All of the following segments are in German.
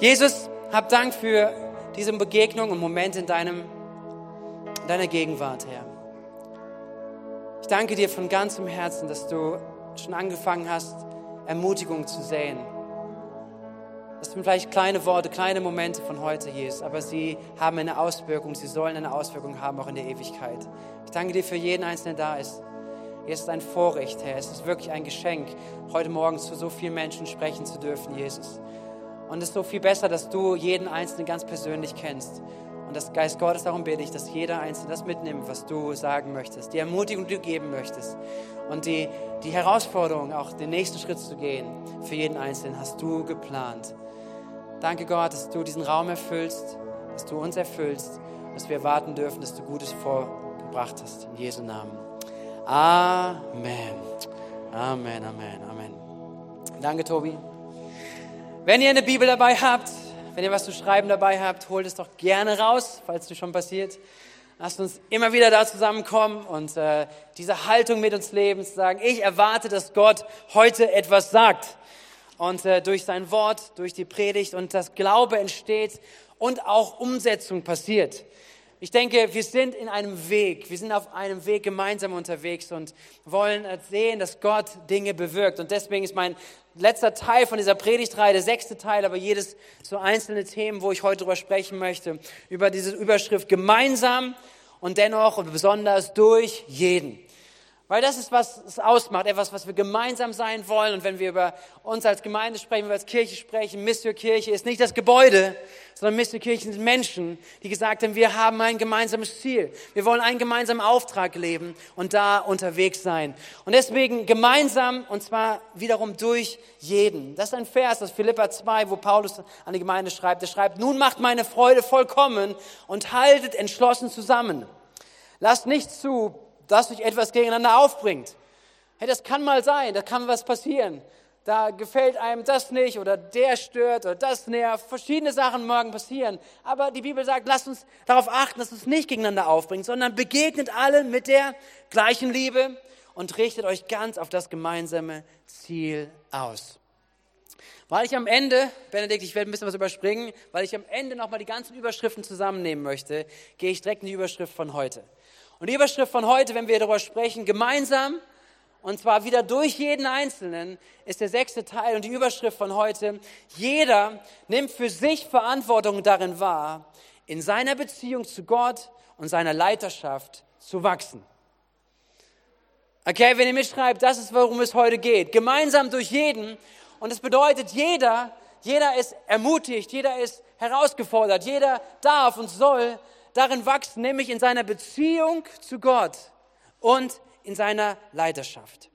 Jesus, hab Dank für diese Begegnung und Moment in, deinem, in deiner Gegenwart, Herr. Ich danke dir von ganzem Herzen, dass du schon angefangen hast, Ermutigung zu säen. Das sind vielleicht kleine Worte, kleine Momente von heute, Jesus, aber sie haben eine Auswirkung, sie sollen eine Auswirkung haben, auch in der Ewigkeit. Ich danke dir für jeden Einzelnen, der da ist. Es ist ein Vorrecht, Herr. Es ist wirklich ein Geschenk, heute Morgen zu so vielen Menschen sprechen zu dürfen, Jesus. Und es ist so viel besser, dass du jeden Einzelnen ganz persönlich kennst. Und das Geist Gottes, darum bitte ich, dass jeder Einzelne das mitnimmt, was du sagen möchtest, die Ermutigung, die du geben möchtest. Und die, die Herausforderung, auch den nächsten Schritt zu gehen, für jeden Einzelnen, hast du geplant. Danke Gott, dass du diesen Raum erfüllst, dass du uns erfüllst, dass wir warten dürfen, dass du Gutes vorgebracht hast. In Jesu Namen. Amen. Amen, Amen, Amen. Danke, Tobi. Wenn ihr eine Bibel dabei habt, wenn ihr was zu schreiben dabei habt, holt es doch gerne raus, falls es schon passiert. Lasst uns immer wieder da zusammenkommen und äh, diese Haltung mit uns leben, zu sagen, ich erwarte, dass Gott heute etwas sagt. Und äh, durch sein Wort, durch die Predigt und das Glaube entsteht und auch Umsetzung passiert. Ich denke, wir sind in einem Weg, wir sind auf einem Weg gemeinsam unterwegs und wollen sehen, dass Gott Dinge bewirkt. Und deswegen ist mein letzter Teil von dieser Predigtreihe, der sechste Teil, aber jedes so einzelne Themen, wo ich heute drüber sprechen möchte, über diese Überschrift gemeinsam und dennoch und besonders durch jeden. Weil das ist, was es ausmacht, etwas, was wir gemeinsam sein wollen. Und wenn wir über uns als Gemeinde sprechen, wir als Kirche sprechen, Missio Kirche ist nicht das Gebäude, sondern Missio Kirche sind Menschen, die gesagt haben, wir haben ein gemeinsames Ziel. Wir wollen einen gemeinsamen Auftrag leben und da unterwegs sein. Und deswegen gemeinsam und zwar wiederum durch jeden. Das ist ein Vers aus Philippa 2, wo Paulus an die Gemeinde schreibt. Er schreibt, nun macht meine Freude vollkommen und haltet entschlossen zusammen. Lasst nicht zu, dass sich etwas gegeneinander aufbringt. Hey, das kann mal sein, da kann was passieren. Da gefällt einem das nicht oder der stört oder das nervt. Verschiedene Sachen morgen passieren. Aber die Bibel sagt, lasst uns darauf achten, dass es nicht gegeneinander aufbringt, sondern begegnet allen mit der gleichen Liebe und richtet euch ganz auf das gemeinsame Ziel aus. Weil ich am Ende, Benedikt, ich werde ein bisschen was überspringen, weil ich am Ende nochmal die ganzen Überschriften zusammennehmen möchte, gehe ich direkt in die Überschrift von heute. Und die Überschrift von heute, wenn wir darüber sprechen, gemeinsam, und zwar wieder durch jeden Einzelnen, ist der sechste Teil. Und die Überschrift von heute, jeder nimmt für sich Verantwortung darin wahr, in seiner Beziehung zu Gott und seiner Leiterschaft zu wachsen. Okay, wenn ihr mitschreibt, das ist, worum es heute geht. Gemeinsam durch jeden. Und es bedeutet, jeder, jeder ist ermutigt, jeder ist herausgefordert, jeder darf und soll darin wachsen, nämlich in seiner Beziehung zu Gott und in seiner Leiterschaft.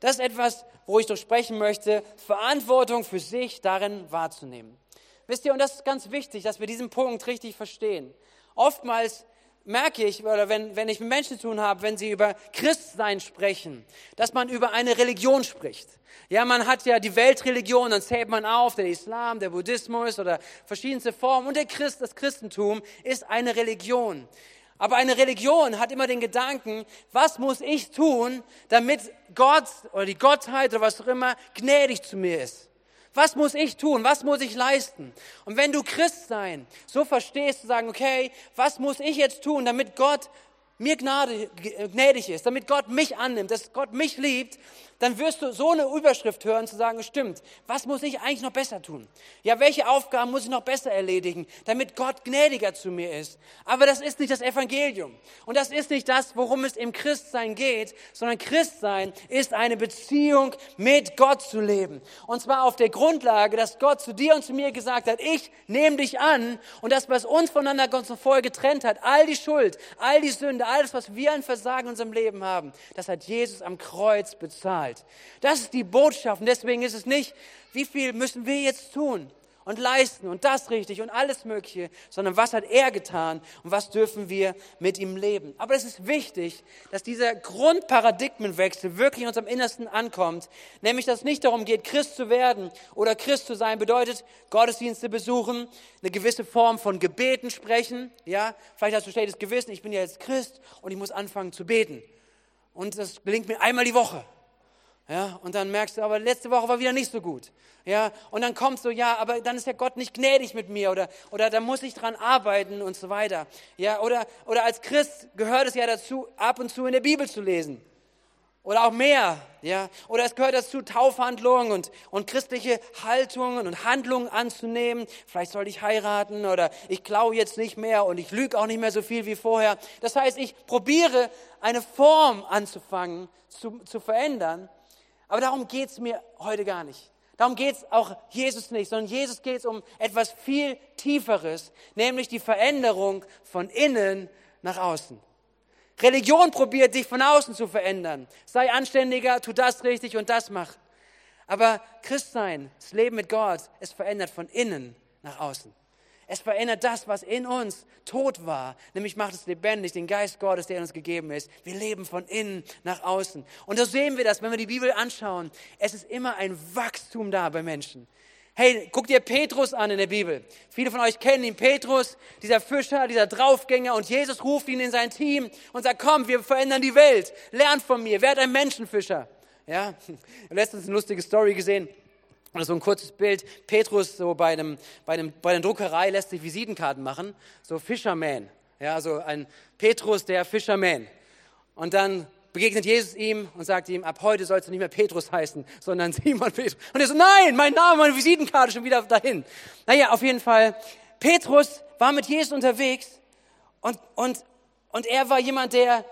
Das ist etwas, wo ich doch sprechen möchte, Verantwortung für sich darin wahrzunehmen. Wisst ihr, und das ist ganz wichtig, dass wir diesen Punkt richtig verstehen. Oftmals merke ich, oder wenn, wenn ich mit Menschen zu tun habe, wenn sie über Christsein sprechen, dass man über eine Religion spricht. Ja, man hat ja die Weltreligion, dann zählt man auf, der Islam, der Buddhismus oder verschiedenste Formen. Und der Christ, das Christentum ist eine Religion. Aber eine Religion hat immer den Gedanken, was muss ich tun, damit Gott oder die Gottheit oder was auch immer gnädig zu mir ist. Was muss ich tun? Was muss ich leisten? Und wenn du Christ sein so verstehst, zu sagen, okay, was muss ich jetzt tun, damit Gott mir Gnade, gnädig ist, damit Gott mich annimmt, dass Gott mich liebt, dann wirst du so eine Überschrift hören, zu sagen, stimmt, was muss ich eigentlich noch besser tun? Ja, welche Aufgaben muss ich noch besser erledigen, damit Gott gnädiger zu mir ist? Aber das ist nicht das Evangelium. Und das ist nicht das, worum es im Christsein geht, sondern Christsein ist eine Beziehung mit Gott zu leben. Und zwar auf der Grundlage, dass Gott zu dir und zu mir gesagt hat, ich nehme dich an und das, was uns voneinander Gott zuvor getrennt hat, all die Schuld, all die Sünde, alles, was wir an Versagen in unserem Leben haben, das hat Jesus am Kreuz bezahlt bezahlt. Das ist die Botschaft. Und deswegen ist es nicht, wie viel müssen wir jetzt tun und leisten und das richtig und alles Mögliche, sondern was hat er getan und was dürfen wir mit ihm leben. Aber es ist wichtig, dass dieser Grundparadigmenwechsel wirklich in unserem Innersten ankommt, nämlich dass es nicht darum geht, Christ zu werden oder Christ zu sein, bedeutet Gottesdienste besuchen, eine gewisse Form von Gebeten sprechen, ja, vielleicht hast du schlechtes Gewissen, ich bin ja jetzt Christ und ich muss anfangen zu beten. Und das gelingt mir einmal die Woche. Ja, und dann merkst du, aber letzte Woche war wieder nicht so gut. Ja, und dann kommt so, ja, aber dann ist ja Gott nicht gnädig mit mir oder, oder da muss ich dran arbeiten und so weiter. Ja, oder, oder als Christ gehört es ja dazu, ab und zu in der Bibel zu lesen. Oder auch mehr, ja. Oder es gehört dazu, Taufhandlungen und, und christliche Haltungen und Handlungen anzunehmen. Vielleicht soll ich heiraten oder ich klaue jetzt nicht mehr und ich lüge auch nicht mehr so viel wie vorher. Das heißt, ich probiere eine Form anzufangen, zu, zu verändern. Aber darum geht's mir heute gar nicht. Darum geht's auch Jesus nicht, sondern Jesus geht's um etwas viel Tieferes, nämlich die Veränderung von innen nach außen. Religion probiert, dich von außen zu verändern. Sei anständiger, tu das richtig und das mach. Aber Christsein, das Leben mit Gott, es verändert von innen nach außen. Es verändert das, was in uns tot war, nämlich macht es lebendig, den Geist Gottes, der uns gegeben ist. Wir leben von innen nach außen. Und so sehen wir das, wenn wir die Bibel anschauen. Es ist immer ein Wachstum da bei Menschen. Hey, guck dir Petrus an in der Bibel. Viele von euch kennen ihn. Petrus, dieser Fischer, dieser Draufgänger. Und Jesus ruft ihn in sein Team und sagt, komm, wir verändern die Welt. Lern von mir. Werd ein Menschenfischer. Ja, letztens eine lustige Story gesehen. Oder so ein kurzes Bild. Petrus so bei einem, bei einem, bei einer Druckerei lässt sich Visitenkarten machen. So Fisherman. Ja, so ein Petrus, der Fisherman. Und dann begegnet Jesus ihm und sagt ihm, ab heute sollst du nicht mehr Petrus heißen, sondern Simon Petrus. Und er so, nein, mein Name, meine Visitenkarte schon wieder dahin. Naja, auf jeden Fall, Petrus war mit Jesus unterwegs und, und, und er war jemand, der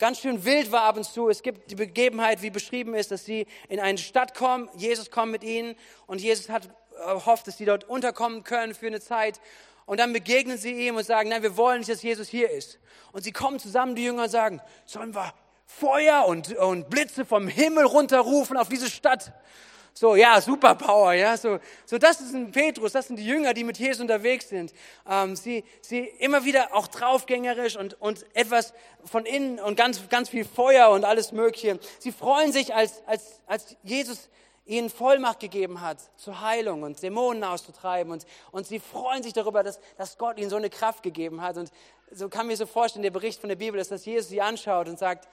ganz schön wild war ab und zu. Es gibt die Begebenheit, wie beschrieben ist, dass sie in eine Stadt kommen, Jesus kommt mit ihnen und Jesus hat äh, hofft, dass sie dort unterkommen können für eine Zeit. Und dann begegnen sie ihm und sagen, nein, wir wollen nicht, dass Jesus hier ist. Und sie kommen zusammen, die Jünger, sagen, sollen wir Feuer und, und Blitze vom Himmel runterrufen auf diese Stadt. So, ja, Superpower, ja, so, so das ist ein Petrus, das sind die Jünger, die mit Jesus unterwegs sind. Ähm, sie, sie immer wieder auch draufgängerisch und, und etwas von innen und ganz, ganz viel Feuer und alles Mögliche. Sie freuen sich, als, als, als Jesus ihnen Vollmacht gegeben hat, zur Heilung und Dämonen auszutreiben. Und, und sie freuen sich darüber, dass, dass Gott ihnen so eine Kraft gegeben hat. Und so kann mir so vorstellen, der Bericht von der Bibel ist, dass Jesus sie anschaut und sagt,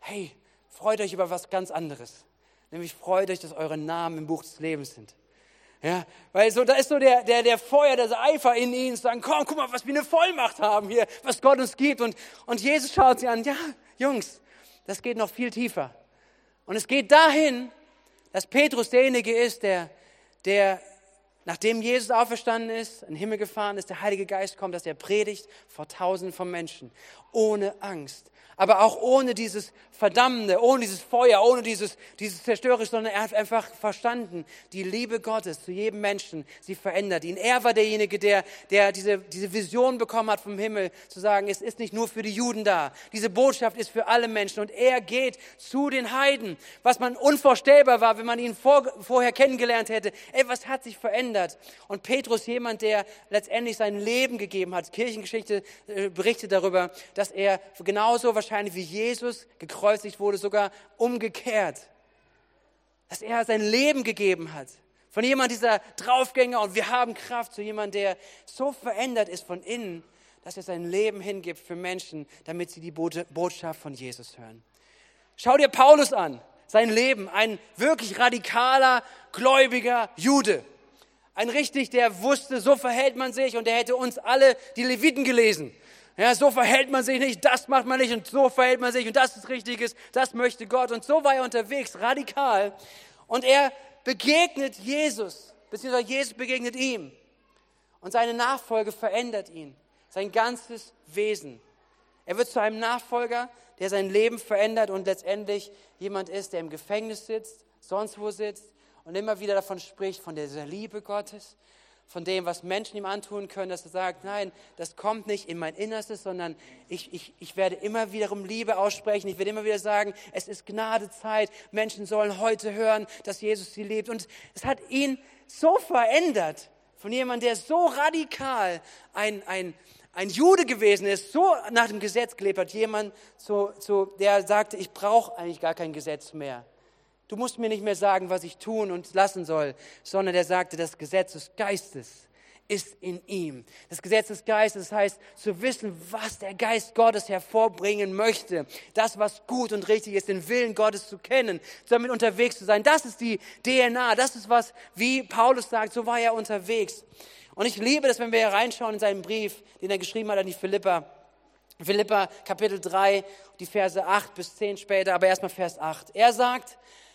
hey, freut euch über was ganz anderes. Nämlich freut euch, dass eure Namen im Buch des Lebens sind. Ja, weil so, da ist so der, der, der Feuer, der Eifer in ihnen, zu sagen, komm, guck mal, was wir eine Vollmacht haben hier, was Gott uns gibt. Und, und Jesus schaut sie an, ja, Jungs, das geht noch viel tiefer. Und es geht dahin, dass Petrus derjenige ist, der, der, nachdem Jesus auferstanden ist, in den Himmel gefahren ist, der Heilige Geist kommt, dass er predigt vor Tausenden von Menschen, ohne Angst, aber auch ohne dieses Verdammende, ohne dieses Feuer, ohne dieses, dieses Zerstörerische, sondern er hat einfach verstanden, die Liebe Gottes zu jedem Menschen, sie verändert ihn. Er war derjenige, der, der diese, diese Vision bekommen hat vom Himmel, zu sagen, es ist nicht nur für die Juden da, diese Botschaft ist für alle Menschen. Und er geht zu den Heiden, was man unvorstellbar war, wenn man ihn vor, vorher kennengelernt hätte. Etwas hat sich verändert? Und Petrus, jemand, der letztendlich sein Leben gegeben hat, Kirchengeschichte äh, berichtet darüber, dass er genauso wahrscheinlich wie Jesus gekreuzigt wurde, sogar umgekehrt. Dass er sein Leben gegeben hat. Von jemand dieser Draufgänger und wir haben Kraft zu jemand, der so verändert ist von innen, dass er sein Leben hingibt für Menschen, damit sie die Botschaft von Jesus hören. Schau dir Paulus an, sein Leben, ein wirklich radikaler, gläubiger Jude. Ein richtig, der wusste, so verhält man sich und der hätte uns alle die Leviten gelesen. Ja, so verhält man sich nicht, das macht man nicht und so verhält man sich und das ist Richtiges, das möchte Gott. Und so war er unterwegs, radikal. Und er begegnet Jesus, beziehungsweise Jesus begegnet ihm. Und seine Nachfolge verändert ihn, sein ganzes Wesen. Er wird zu einem Nachfolger, der sein Leben verändert und letztendlich jemand ist, der im Gefängnis sitzt, sonst wo sitzt und immer wieder davon spricht, von dieser Liebe Gottes, von dem, was Menschen ihm antun können, dass er sagt, nein, das kommt nicht in mein Innerstes, sondern ich, ich, ich werde immer wiederum Liebe aussprechen. Ich werde immer wieder sagen, es ist Gnadezeit. Menschen sollen heute hören, dass Jesus sie liebt. Und es hat ihn so verändert von jemandem, der so radikal ein, ein, ein Jude gewesen ist, so nach dem Gesetz gelebt hat, jemand, so, so, der sagte, ich brauche eigentlich gar kein Gesetz mehr. Du musst mir nicht mehr sagen, was ich tun und lassen soll, sondern er sagte, das Gesetz des Geistes ist in ihm. Das Gesetz des Geistes heißt zu wissen, was der Geist Gottes hervorbringen möchte. Das, was gut und richtig ist, den Willen Gottes zu kennen, damit unterwegs zu sein. Das ist die DNA. Das ist was, wie Paulus sagt, so war er unterwegs. Und ich liebe das, wenn wir hier reinschauen in seinen Brief, den er geschrieben hat an die Philippa. Philippa Kapitel 3, die Verse 8 bis 10 später, aber erstmal Vers 8. Er sagt,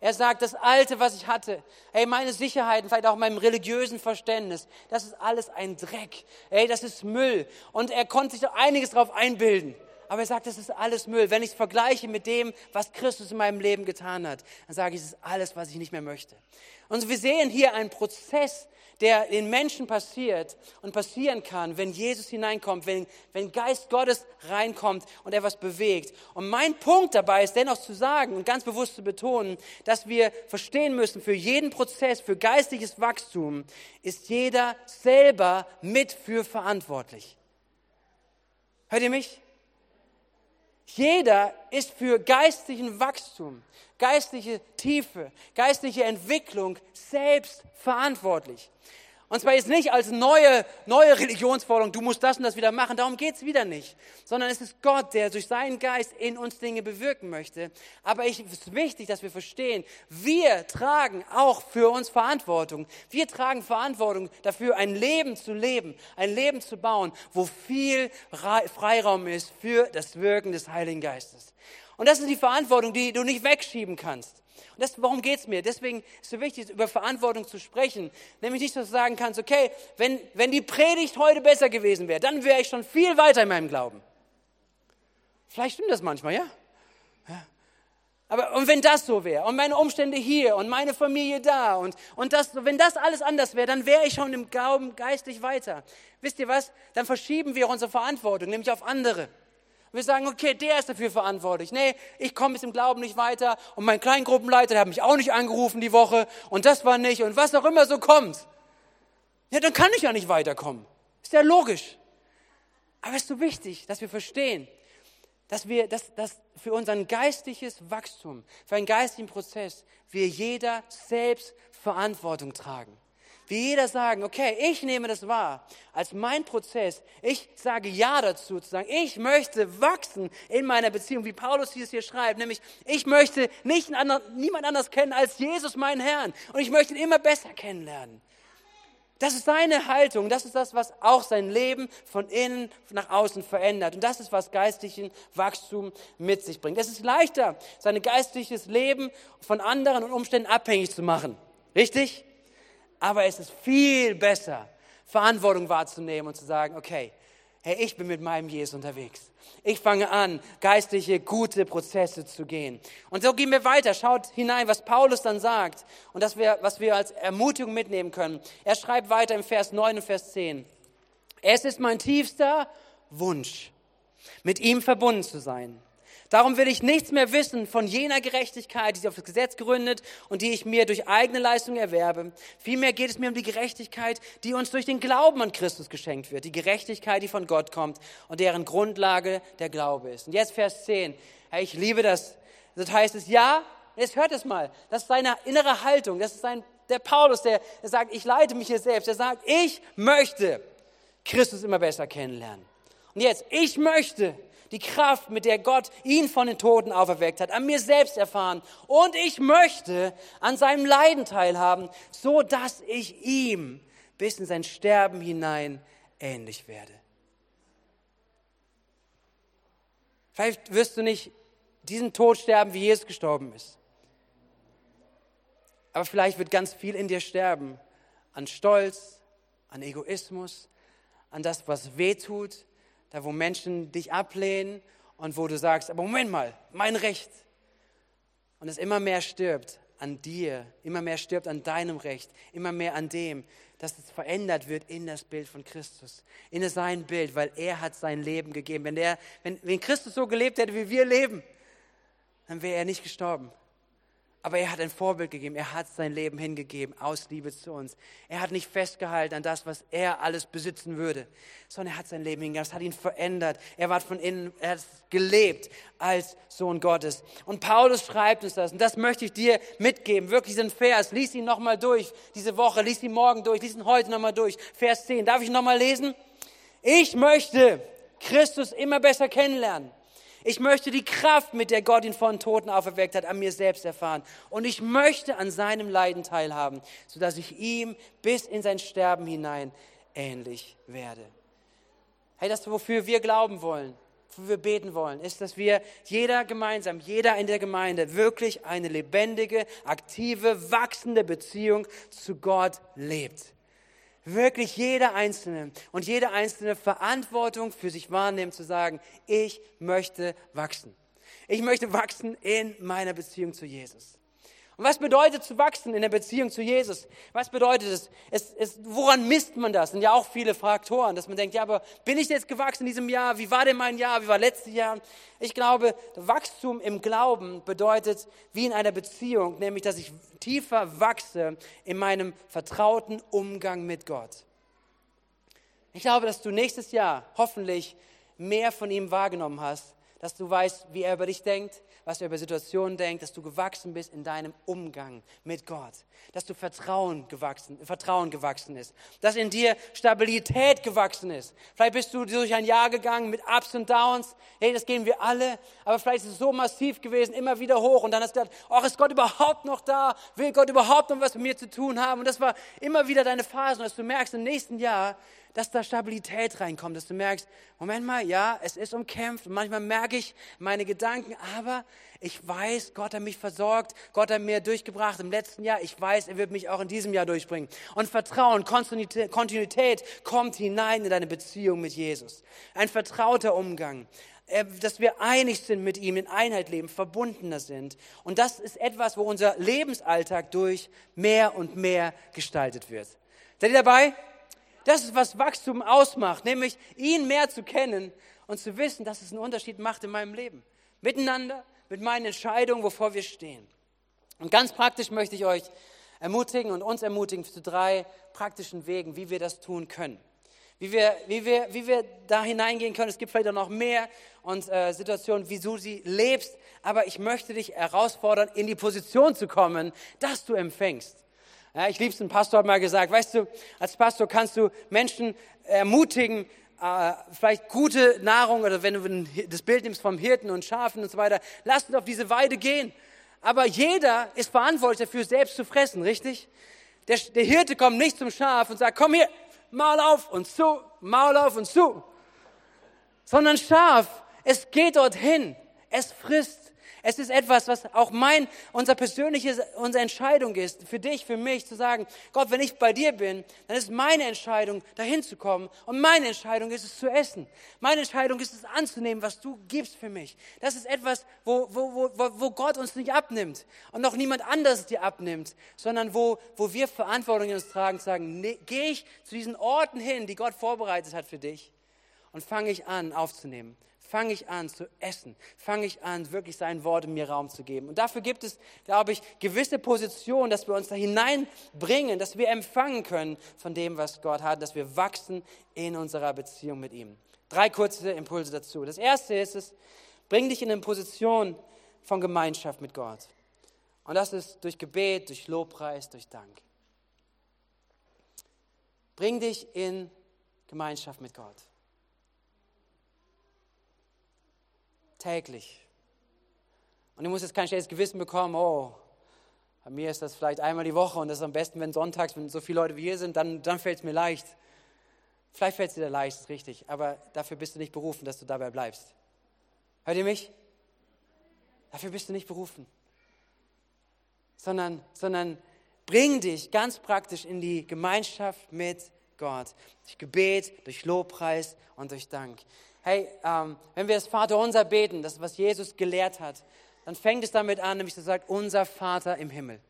Er sagt, das Alte, was ich hatte, hey, meine Sicherheiten, vielleicht auch meinem religiösen Verständnis, das ist alles ein Dreck. Hey, das ist Müll. Und er konnte sich einiges darauf einbilden. Aber er sagt, das ist alles Müll. Wenn ich es vergleiche mit dem, was Christus in meinem Leben getan hat, dann sage ich, es ist alles, was ich nicht mehr möchte. Und wir sehen hier einen Prozess, der den Menschen passiert und passieren kann, wenn Jesus hineinkommt, wenn, wenn Geist Gottes reinkommt und er was bewegt. Und mein Punkt dabei ist dennoch zu sagen und ganz bewusst zu betonen, dass wir verstehen müssen, für jeden Prozess, für geistliches Wachstum ist jeder selber mit für verantwortlich. Hört ihr mich? Jeder ist für geistlichen Wachstum, geistliche Tiefe, geistliche Entwicklung selbst verantwortlich. Und zwar jetzt nicht als neue, neue Religionsforderung, du musst das und das wieder machen, darum geht's wieder nicht. Sondern es ist Gott, der durch seinen Geist in uns Dinge bewirken möchte. Aber es ist wichtig, dass wir verstehen, wir tragen auch für uns Verantwortung. Wir tragen Verantwortung dafür, ein Leben zu leben, ein Leben zu bauen, wo viel Freiraum ist für das Wirken des Heiligen Geistes. Und das ist die Verantwortung, die du nicht wegschieben kannst. Und das, warum geht es mir? Deswegen ist es so wichtig, über Verantwortung zu sprechen. Nämlich nicht, dass du sagen kannst, okay, wenn, wenn die Predigt heute besser gewesen wäre, dann wäre ich schon viel weiter in meinem Glauben. Vielleicht stimmt das manchmal, ja? ja. Aber und wenn das so wäre und meine Umstände hier und meine Familie da und, und das, wenn das alles anders wäre, dann wäre ich schon im Glauben geistlich weiter. Wisst ihr was? Dann verschieben wir unsere Verantwortung, nämlich auf andere. Wir sagen, okay, der ist dafür verantwortlich. Nee, ich komme jetzt im Glauben nicht weiter und mein Kleingruppenleiter, der hat mich auch nicht angerufen die Woche und das war nicht und was auch immer so kommt. Ja, dann kann ich ja nicht weiterkommen. Ist ja logisch. Aber es ist so wichtig, dass wir verstehen, dass wir, dass, dass für unser geistliches Wachstum, für einen geistigen Prozess, wir jeder selbst Verantwortung tragen wie jeder sagen, okay, ich nehme das wahr als mein Prozess. Ich sage Ja dazu, zu sagen, ich möchte wachsen in meiner Beziehung, wie Paulus es hier schreibt, nämlich ich möchte nicht anderen, niemand anders kennen als Jesus, meinen Herrn. Und ich möchte ihn immer besser kennenlernen. Das ist seine Haltung. Das ist das, was auch sein Leben von innen nach außen verändert. Und das ist, was geistlichen Wachstum mit sich bringt. Es ist leichter, sein geistliches Leben von anderen und Umständen abhängig zu machen. Richtig? Aber es ist viel besser, Verantwortung wahrzunehmen und zu sagen, okay, hey, ich bin mit meinem Jesus unterwegs. Ich fange an, geistliche, gute Prozesse zu gehen. Und so gehen wir weiter. Schaut hinein, was Paulus dann sagt und das was wir als Ermutigung mitnehmen können. Er schreibt weiter im Vers 9 und Vers 10. Es ist mein tiefster Wunsch, mit ihm verbunden zu sein Darum will ich nichts mehr wissen von jener Gerechtigkeit, die sich auf das Gesetz gründet und die ich mir durch eigene Leistung erwerbe. Vielmehr geht es mir um die Gerechtigkeit, die uns durch den Glauben an Christus geschenkt wird. Die Gerechtigkeit, die von Gott kommt und deren Grundlage der Glaube ist. Und jetzt Vers 10. Hey, ich liebe das. Das heißt es, ja, jetzt hört es mal. Das ist seine innere Haltung. Das ist sein, der Paulus, der, der sagt, ich leite mich hier selbst. Der sagt, ich möchte Christus immer besser kennenlernen. Und jetzt, ich möchte die Kraft, mit der Gott ihn von den Toten auferweckt hat, an mir selbst erfahren. Und ich möchte an seinem Leiden teilhaben, so dass ich ihm bis in sein Sterben hinein ähnlich werde. Vielleicht wirst du nicht diesen Tod sterben, wie Jesus gestorben ist. Aber vielleicht wird ganz viel in dir sterben. An Stolz, an Egoismus, an das, was weh tut, da wo Menschen dich ablehnen und wo du sagst, aber Moment mal, mein Recht. Und es immer mehr stirbt an dir, immer mehr stirbt an deinem Recht, immer mehr an dem, dass es verändert wird in das Bild von Christus, in sein Bild, weil er hat sein Leben gegeben. Wenn, der, wenn, wenn Christus so gelebt hätte, wie wir leben, dann wäre er nicht gestorben. Aber er hat ein Vorbild gegeben. Er hat sein Leben hingegeben aus Liebe zu uns. Er hat nicht festgehalten an das, was er alles besitzen würde, sondern er hat sein Leben hingegeben. Das hat ihn verändert. Er war von innen, er hat gelebt als Sohn Gottes. Und Paulus schreibt uns das. Und das möchte ich dir mitgeben. Wirklich diesen Vers. Lies ihn nochmal durch diese Woche. Lies ihn morgen durch. Lies ihn heute nochmal durch. Vers 10. Darf ich nochmal lesen? Ich möchte Christus immer besser kennenlernen ich möchte die Kraft, mit der Gott ihn von Toten auferweckt hat, an mir selbst erfahren. Und ich möchte an seinem Leiden teilhaben, sodass ich ihm bis in sein Sterben hinein ähnlich werde. Hey, das, wofür wir glauben wollen, wofür wir beten wollen, ist, dass wir jeder gemeinsam, jeder in der Gemeinde wirklich eine lebendige, aktive, wachsende Beziehung zu Gott lebt wirklich jeder Einzelne und jede Einzelne Verantwortung für sich wahrnehmen, zu sagen, ich möchte wachsen. Ich möchte wachsen in meiner Beziehung zu Jesus. Und was bedeutet zu wachsen in der Beziehung zu Jesus? Was bedeutet es? es, es woran misst man das? sind ja auch viele Faktoren, dass man denkt, ja, aber bin ich jetzt gewachsen in diesem Jahr? Wie war denn mein Jahr? Wie war letztes Jahr? Ich glaube, Wachstum im Glauben bedeutet wie in einer Beziehung, nämlich, dass ich tiefer wachse in meinem vertrauten Umgang mit Gott. Ich glaube, dass du nächstes Jahr hoffentlich mehr von ihm wahrgenommen hast, dass du weißt, wie er über dich denkt, was er über Situationen denkt, dass du gewachsen bist in deinem Umgang mit Gott, dass du Vertrauen gewachsen, Vertrauen gewachsen ist, dass in dir Stabilität gewachsen ist. Vielleicht bist du durch ein Jahr gegangen mit Ups und Downs. Hey, das gehen wir alle. Aber vielleicht ist es so massiv gewesen, immer wieder hoch. Und dann hast du gedacht, ach, ist Gott überhaupt noch da? Will Gott überhaupt noch was mit mir zu tun haben? Und das war immer wieder deine Phase. Dass du merkst, im nächsten Jahr dass da Stabilität reinkommt, dass du merkst, Moment mal, ja, es ist umkämpft und manchmal merke ich meine Gedanken, aber ich weiß, Gott hat mich versorgt, Gott hat mir durchgebracht im letzten Jahr, ich weiß, er wird mich auch in diesem Jahr durchbringen. Und Vertrauen, Kontinuität kommt hinein in deine Beziehung mit Jesus. Ein vertrauter Umgang äh, dass wir einig sind mit ihm, in Einheit leben, verbundener sind. Und das ist etwas, wo unser Lebensalltag durch mehr und mehr gestaltet wird. Seid ihr dabei? Das ist, was Wachstum ausmacht, nämlich ihn mehr zu kennen und zu wissen, dass es einen Unterschied macht in meinem Leben. Miteinander, mit meinen Entscheidungen, wovor wir stehen. Und ganz praktisch möchte ich euch ermutigen und uns ermutigen zu drei praktischen Wegen, wie wir das tun können. Wie wir, wie wir, wie wir da hineingehen können. Es gibt vielleicht auch noch mehr und äh, Situationen, wie du sie lebst. Aber ich möchte dich herausfordern, in die Position zu kommen, dass du empfängst. Ja, ich lieb's, ein Pastor hat mal gesagt, weißt du, als Pastor kannst du Menschen ermutigen, äh, vielleicht gute Nahrung oder wenn du das Bild nimmst vom Hirten und Schafen und so weiter, lass uns auf diese Weide gehen. Aber jeder ist verantwortlich dafür, selbst zu fressen, richtig? Der, der Hirte kommt nicht zum Schaf und sagt, komm hier, Maul auf und zu, Maul auf und zu. Sondern Schaf, es geht dorthin, es frisst, es ist etwas, was auch mein, unser persönliche, unsere Entscheidung ist, für dich, für mich, zu sagen, Gott, wenn ich bei dir bin, dann ist meine Entscheidung, dahin zu kommen. Und meine Entscheidung ist es zu essen. Meine Entscheidung ist es anzunehmen, was du gibst für mich. Das ist etwas, wo, wo, wo, wo Gott uns nicht abnimmt und noch niemand anderes dir abnimmt, sondern wo, wo wir Verantwortung in uns tragen, sagen, nee, gehe ich zu diesen Orten hin, die Gott vorbereitet hat für dich und fange ich an aufzunehmen fange ich an zu essen, fange ich an, wirklich sein Wort in mir Raum zu geben. Und dafür gibt es, glaube ich, gewisse Positionen, dass wir uns da hineinbringen, dass wir empfangen können von dem, was Gott hat, dass wir wachsen in unserer Beziehung mit ihm. Drei kurze Impulse dazu. Das erste ist es, bring dich in eine Position von Gemeinschaft mit Gott. Und das ist durch Gebet, durch Lobpreis, durch Dank. Bring dich in Gemeinschaft mit Gott. Täglich. Und du musst jetzt kein schlechtes Gewissen bekommen, oh, bei mir ist das vielleicht einmal die Woche und das ist am besten, wenn sonntags, wenn so viele Leute wie hier sind, dann, dann fällt es mir leicht. Vielleicht fällt es dir leicht, ist richtig, aber dafür bist du nicht berufen, dass du dabei bleibst. Hört ihr mich? Dafür bist du nicht berufen. Sondern, sondern bring dich ganz praktisch in die Gemeinschaft mit Gott. Durch Gebet, durch Lobpreis und durch Dank hey, ähm, wenn wir das Vaterunser beten, das was Jesus gelehrt hat, dann fängt es damit an, nämlich zu sagen, unser Vater im Himmel.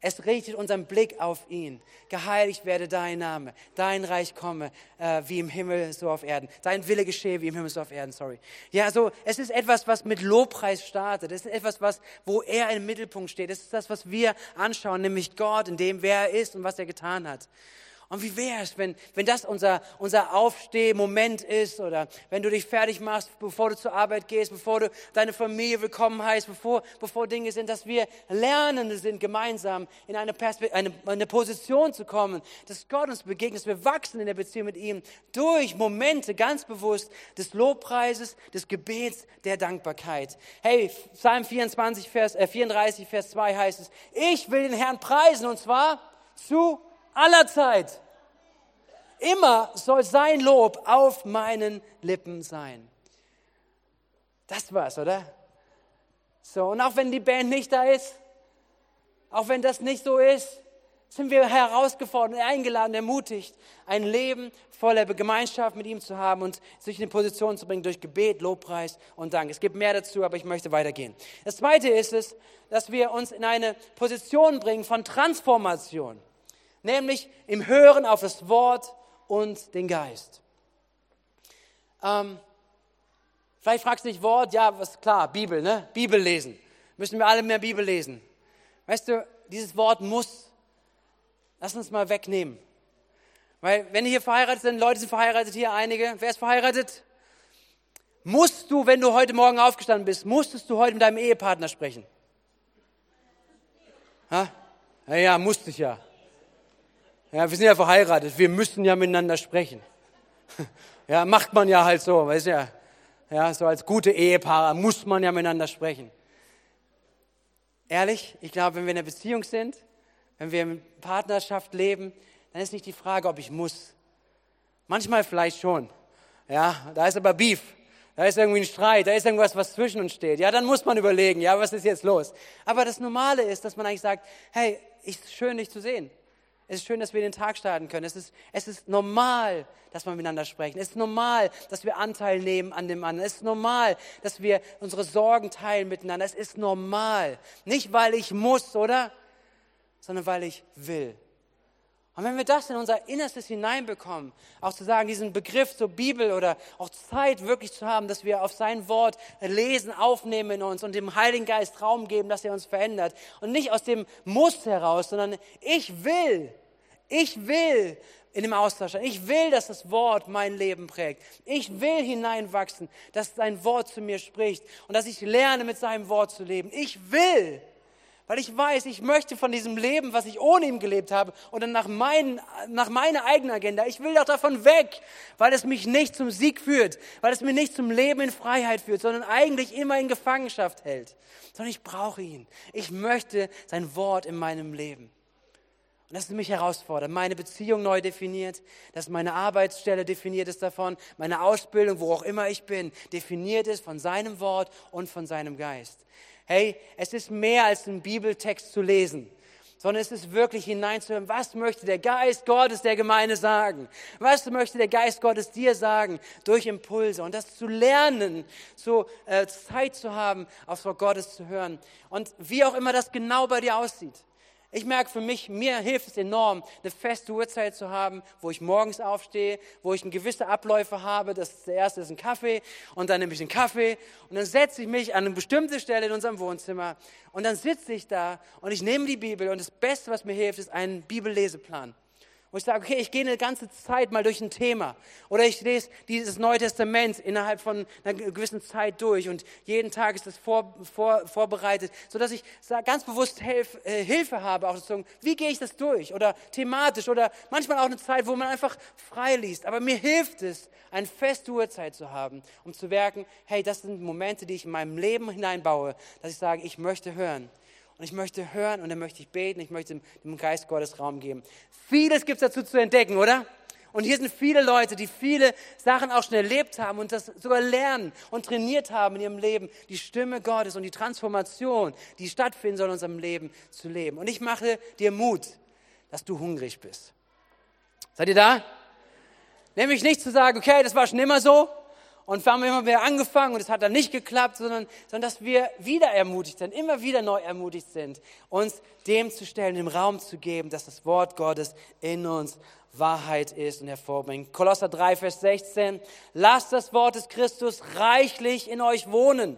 Es richtet unseren Blick auf ihn. Geheiligt werde dein Name, dein Reich komme, äh, wie im Himmel, so auf Erden. Dein Wille geschehe, wie im Himmel, so auf Erden, sorry. Ja, so, es ist etwas, was mit Lobpreis startet. Es ist etwas, was, wo er im Mittelpunkt steht. Es ist das, was wir anschauen, nämlich Gott, in dem, wer er ist und was er getan hat. Und wie wäre es, wenn, wenn das unser, unser Aufstehmoment ist oder wenn du dich fertig machst, bevor du zur Arbeit gehst, bevor du deine Familie willkommen heißt, bevor, bevor Dinge sind, dass wir Lernende sind, gemeinsam in eine, eine, eine Position zu kommen, dass Gott uns begegnet, dass wir wachsen in der Beziehung mit ihm durch Momente ganz bewusst des Lobpreises, des Gebets, der Dankbarkeit. Hey, Psalm 24, Vers, äh, 34, Vers 2 heißt es, ich will den Herrn preisen und zwar zu aller Zeit. Immer soll sein Lob auf meinen Lippen sein. Das war's, oder? So, und auch wenn die Band nicht da ist, auch wenn das nicht so ist, sind wir herausgefordert, eingeladen, ermutigt, ein Leben voller Gemeinschaft mit ihm zu haben und sich in Position zu bringen durch Gebet, Lobpreis und Dank. Es gibt mehr dazu, aber ich möchte weitergehen. Das zweite ist es, dass wir uns in eine Position bringen von Transformation nämlich im Hören auf das Wort und den Geist. Ähm, vielleicht fragst du dich Wort, ja, was klar, Bibel, ne? Bibel lesen. Müssen wir alle mehr Bibel lesen. Weißt du, dieses Wort muss, lass uns mal wegnehmen. Weil, wenn hier verheiratet sind, Leute sind verheiratet hier, einige, wer ist verheiratet? Musst du, wenn du heute Morgen aufgestanden bist, musstest du heute mit deinem Ehepartner sprechen? Ha? Ja, ja, musste ich ja. Ja, wir sind ja verheiratet, wir müssen ja miteinander sprechen. Ja, macht man ja halt so, weißt ja. Ja, so als gute Ehepaare muss man ja miteinander sprechen. Ehrlich, ich glaube, wenn wir in einer Beziehung sind, wenn wir in Partnerschaft leben, dann ist nicht die Frage, ob ich muss. Manchmal vielleicht schon. Ja, da ist aber Beef. Da ist irgendwie ein Streit, da ist irgendwas, was zwischen uns steht. Ja, dann muss man überlegen, ja, was ist jetzt los? Aber das Normale ist, dass man eigentlich sagt, hey, ist schön, dich zu sehen. Es ist schön, dass wir den Tag starten können. Es ist, es ist normal, dass wir miteinander sprechen. Es ist normal, dass wir Anteil nehmen an dem anderen. Es ist normal, dass wir unsere Sorgen teilen miteinander. Es ist normal. Nicht, weil ich muss, oder? Sondern weil ich will. Und wenn wir das in unser Innerstes hineinbekommen, auch zu sagen, diesen Begriff zur Bibel oder auch Zeit wirklich zu haben, dass wir auf sein Wort lesen, aufnehmen in uns und dem Heiligen Geist Raum geben, dass er uns verändert. Und nicht aus dem Muss heraus, sondern ich will, ich will in dem Austausch sein. Ich will, dass das Wort mein Leben prägt. Ich will hineinwachsen, dass sein Wort zu mir spricht und dass ich lerne, mit seinem Wort zu leben. Ich will weil ich weiß, ich möchte von diesem Leben, was ich ohne ihn gelebt habe, dann nach, mein, nach meiner eigenen Agenda, ich will doch davon weg, weil es mich nicht zum Sieg führt, weil es mir nicht zum Leben in Freiheit führt, sondern eigentlich immer in Gefangenschaft hält. Sondern ich brauche ihn. Ich möchte sein Wort in meinem Leben. Und das ist mich herausfordert. Meine Beziehung neu definiert, dass meine Arbeitsstelle definiert ist davon, meine Ausbildung, wo auch immer ich bin, definiert ist von seinem Wort und von seinem Geist. Hey, es ist mehr als einen Bibeltext zu lesen, sondern es ist wirklich hineinzuhören, was möchte der Geist Gottes der Gemeinde sagen? Was möchte der Geist Gottes dir sagen durch Impulse? Und das zu lernen, so äh, Zeit zu haben, aufs Wort Gottes zu hören. Und wie auch immer das genau bei dir aussieht. Ich merke für mich, mir hilft es enorm, eine feste Uhrzeit zu haben, wo ich morgens aufstehe, wo ich gewisse Abläufe habe. Das der erste ist ein Kaffee und dann nehme ich einen Kaffee und dann setze ich mich an eine bestimmte Stelle in unserem Wohnzimmer und dann sitze ich da und ich nehme die Bibel und das Beste, was mir hilft, ist ein Bibelleseplan. Wo ich sage, okay, ich gehe eine ganze Zeit mal durch ein Thema. Oder ich lese dieses Neue Testament innerhalb von einer gewissen Zeit durch. Und jeden Tag ist das vor, vor, vorbereitet, sodass ich ganz bewusst Hilf, äh, Hilfe habe, auch sozusagen, wie gehe ich das durch? Oder thematisch. Oder manchmal auch eine Zeit, wo man einfach frei liest. Aber mir hilft es, eine feste Uhrzeit zu haben, um zu werken, hey, das sind Momente, die ich in meinem Leben hineinbaue, dass ich sage, ich möchte hören. Und ich möchte hören und dann möchte ich beten, ich möchte dem Geist Gottes Raum geben. Vieles gibt es dazu zu entdecken, oder? Und hier sind viele Leute, die viele Sachen auch schon erlebt haben und das sogar lernen und trainiert haben in ihrem Leben, die Stimme Gottes und die Transformation, die stattfinden soll in unserem Leben, zu leben. Und ich mache dir Mut, dass du hungrig bist. Seid ihr da? Nämlich nicht zu sagen, okay, das war schon immer so und wir haben immer wieder angefangen und es hat dann nicht geklappt, sondern, sondern dass wir wieder ermutigt sind, immer wieder neu ermutigt sind, uns dem zu stellen, dem Raum zu geben, dass das Wort Gottes in uns Wahrheit ist und hervorbringt. Kolosser 3, Vers 16. Lasst das Wort des Christus reichlich in euch wohnen.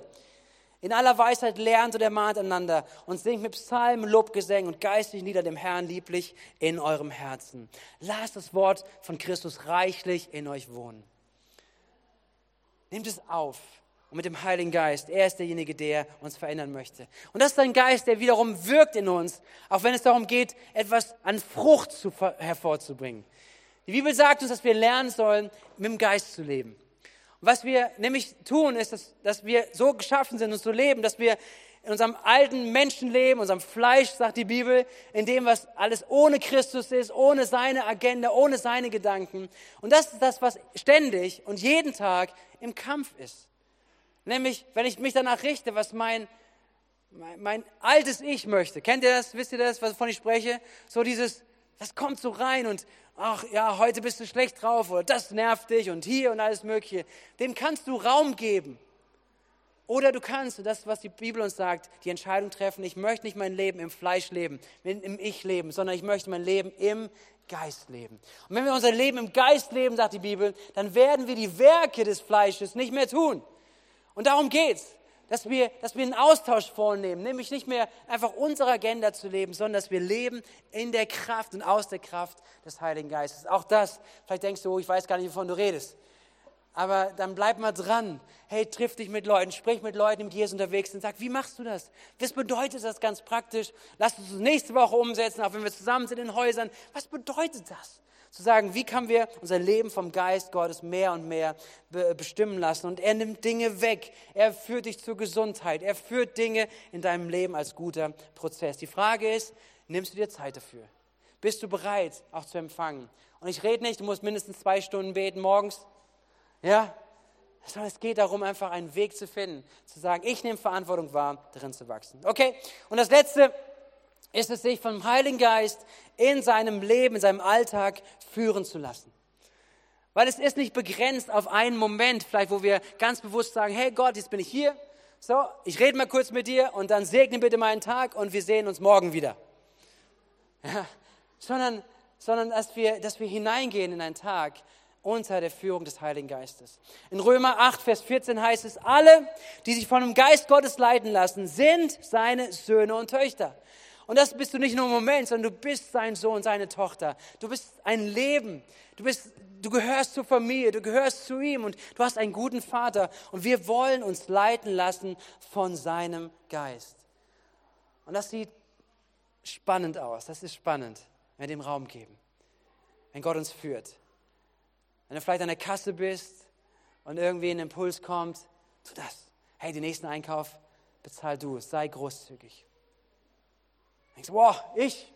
In aller Weisheit lernt und ermahnt einander und singt mit Psalmen, Lobgesängen und geistlich nieder dem Herrn lieblich in eurem Herzen. Lasst das Wort von Christus reichlich in euch wohnen. Nehmt es auf. Und mit dem Heiligen Geist, er ist derjenige, der uns verändern möchte. Und das ist ein Geist, der wiederum wirkt in uns, auch wenn es darum geht, etwas an Frucht zu, hervorzubringen. Die Bibel sagt uns, dass wir lernen sollen, mit dem Geist zu leben. Und was wir nämlich tun, ist, dass, dass wir so geschaffen sind und so leben, dass wir in unserem alten Menschenleben, unserem Fleisch, sagt die Bibel, in dem, was alles ohne Christus ist, ohne seine Agenda, ohne seine Gedanken. Und das ist das, was ständig und jeden Tag im Kampf ist. Nämlich, wenn ich mich danach richte, was mein, mein, mein altes Ich möchte. Kennt ihr das? Wisst ihr das, wovon ich spreche? So dieses, das kommt so rein und, ach ja, heute bist du schlecht drauf oder das nervt dich und hier und alles Mögliche. Dem kannst du Raum geben. Oder du kannst, das, was die Bibel uns sagt, die Entscheidung treffen, ich möchte nicht mein Leben im Fleisch leben, im Ich leben, sondern ich möchte mein Leben im Geist leben. Und wenn wir unser Leben im Geist leben, sagt die Bibel, dann werden wir die Werke des Fleisches nicht mehr tun. Und darum geht's, dass wir, dass wir einen Austausch vornehmen, nämlich nicht mehr einfach unsere Agenda zu leben, sondern dass wir leben in der Kraft und aus der Kraft des Heiligen Geistes. Auch das, vielleicht denkst du, oh, ich weiß gar nicht, wovon du redest aber dann bleib mal dran. Hey, triff dich mit Leuten, sprich mit Leuten, die mit Jesus unterwegs sind. Sag, wie machst du das? Was bedeutet das ganz praktisch? Lass uns das nächste Woche umsetzen, auch wenn wir zusammen sind in Häusern. Was bedeutet das? Zu sagen, wie können wir unser Leben vom Geist Gottes mehr und mehr bestimmen lassen? Und er nimmt Dinge weg. Er führt dich zur Gesundheit. Er führt Dinge in deinem Leben als guter Prozess. Die Frage ist, nimmst du dir Zeit dafür? Bist du bereit, auch zu empfangen? Und ich rede nicht, du musst mindestens zwei Stunden beten morgens. Ja? Sondern es geht darum, einfach einen Weg zu finden, zu sagen, ich nehme Verantwortung wahr, darin zu wachsen. Okay? Und das Letzte ist es, sich vom Heiligen Geist in seinem Leben, in seinem Alltag führen zu lassen. Weil es ist nicht begrenzt auf einen Moment, vielleicht wo wir ganz bewusst sagen, hey Gott, jetzt bin ich hier, so, ich rede mal kurz mit dir und dann segne bitte meinen Tag und wir sehen uns morgen wieder. Ja, sondern, sondern dass, wir, dass wir hineingehen in einen Tag, unter der Führung des Heiligen Geistes. In Römer 8, Vers 14 heißt es, alle, die sich von dem Geist Gottes leiten lassen, sind seine Söhne und Töchter. Und das bist du nicht nur im Moment, sondern du bist sein Sohn, seine Tochter. Du bist ein Leben. Du bist, du gehörst zur Familie, du gehörst zu ihm und du hast einen guten Vater. Und wir wollen uns leiten lassen von seinem Geist. Und das sieht spannend aus. Das ist spannend, wenn wir dem Raum geben. Wenn Gott uns führt. Wenn du vielleicht an der Kasse bist und irgendwie ein Impuls kommt, tu das. Hey, den nächsten Einkauf bezahl du, sei großzügig. Denkst du, boah, ich?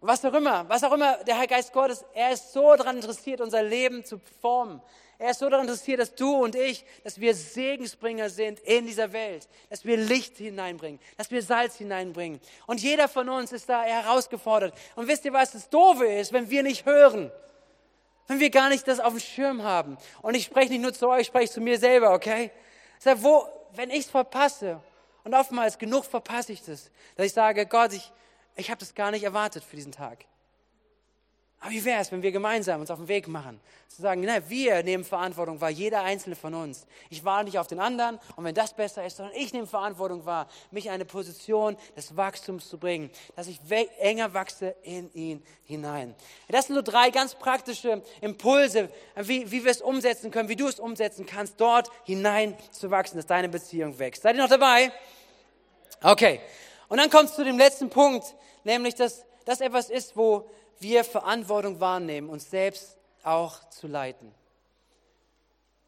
Was auch immer, was auch immer, der Herr Geist Gottes, er ist so daran interessiert, unser Leben zu formen. Er ist so daran interessiert, dass du und ich, dass wir Segensbringer sind in dieser Welt, dass wir Licht hineinbringen, dass wir Salz hineinbringen. Und jeder von uns ist da herausgefordert. Und wisst ihr, was das Doofe ist, wenn wir nicht hören? Wenn wir gar nicht das auf dem Schirm haben. Und ich spreche nicht nur zu euch, ich spreche zu mir selber, okay? Sag, wo, wenn ich es verpasse, und oftmals genug verpasse ich das, dass ich sage, Gott, ich, ich habe das gar nicht erwartet für diesen Tag. Aber wie wäre es, wenn wir gemeinsam uns auf den Weg machen? Zu sagen, na, wir nehmen Verantwortung wahr, jeder einzelne von uns. Ich warte nicht auf den anderen und wenn das besser ist, sondern ich nehme Verantwortung wahr, mich in eine Position des Wachstums zu bringen, dass ich enger wachse in ihn hinein. Das sind so drei ganz praktische Impulse, wie, wie wir es umsetzen können, wie du es umsetzen kannst, dort hinein zu wachsen, dass deine Beziehung wächst. Seid ihr noch dabei? Okay. Und dann kommt es zu dem letzten Punkt, nämlich, dass das etwas ist, wo wir Verantwortung wahrnehmen, uns selbst auch zu leiten.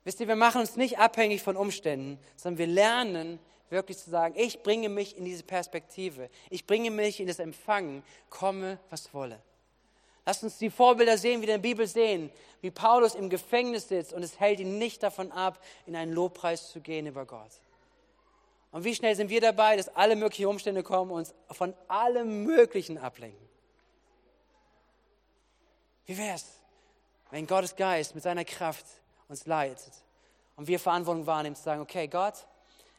Wisst ihr, wir machen uns nicht abhängig von Umständen, sondern wir lernen wirklich zu sagen, ich bringe mich in diese Perspektive, ich bringe mich in das Empfangen, komme, was wolle. Lasst uns die Vorbilder sehen, wie wir in der Bibel sehen, wie Paulus im Gefängnis sitzt und es hält ihn nicht davon ab, in einen Lobpreis zu gehen über Gott. Und wie schnell sind wir dabei, dass alle möglichen Umstände kommen und uns von allem Möglichen ablenken. Wie wäre es, wenn Gottes Geist mit seiner Kraft uns leitet und wir Verantwortung wahrnehmen, zu sagen, okay, Gott,